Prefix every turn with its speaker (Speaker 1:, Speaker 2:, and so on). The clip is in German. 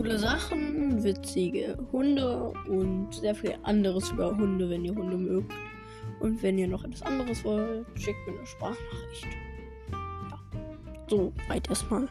Speaker 1: coole Sachen, witzige Hunde und sehr viel anderes über Hunde, wenn ihr Hunde mögt. Und wenn ihr noch etwas anderes wollt, schickt mir eine Sprachnachricht. Ja. So, weit erstmal.